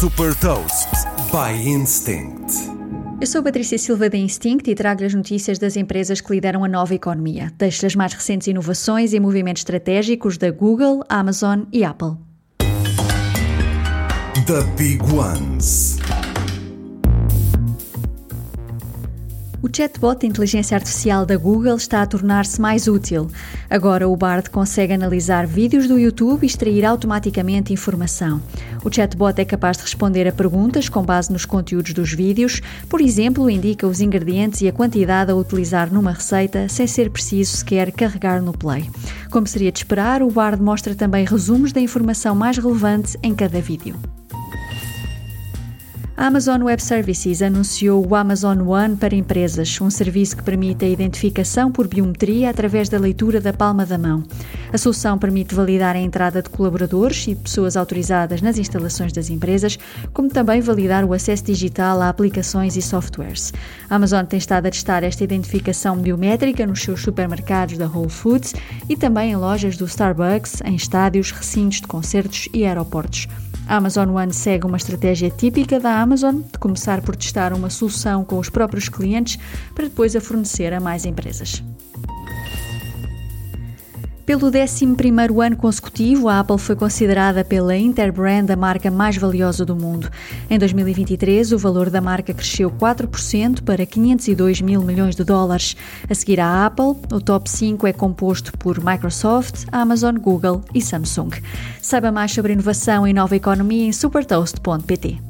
Super Toast by Instinct. Eu sou Patrícia Silva da Instinct e trago-lhe as notícias das empresas que lideram a nova economia. Deixo-lhe as mais recentes inovações e movimentos estratégicos da Google, Amazon e Apple. The Big Ones. O chatbot de inteligência artificial da Google está a tornar-se mais útil. Agora o Bard consegue analisar vídeos do YouTube e extrair automaticamente informação. O chatbot é capaz de responder a perguntas com base nos conteúdos dos vídeos, por exemplo, indica os ingredientes e a quantidade a utilizar numa receita sem ser preciso sequer carregar no play. Como seria de esperar, o Bard mostra também resumos da informação mais relevante em cada vídeo. Amazon Web Services anunciou o Amazon One para empresas, um serviço que permite a identificação por biometria através da leitura da palma da mão. A solução permite validar a entrada de colaboradores e pessoas autorizadas nas instalações das empresas, como também validar o acesso digital a aplicações e softwares. A Amazon tem estado a testar esta identificação biométrica nos seus supermercados da Whole Foods e também em lojas do Starbucks, em estádios, recintos de concertos e aeroportos. A Amazon One segue uma estratégia típica da Amazon de começar por testar uma solução com os próprios clientes para depois a fornecer a mais empresas. Pelo 11 ano consecutivo, a Apple foi considerada pela Interbrand a marca mais valiosa do mundo. Em 2023, o valor da marca cresceu 4% para 502 mil milhões de dólares. A seguir à Apple, o top 5 é composto por Microsoft, Amazon, Google e Samsung. Saiba mais sobre inovação e nova economia em supertoast.pt.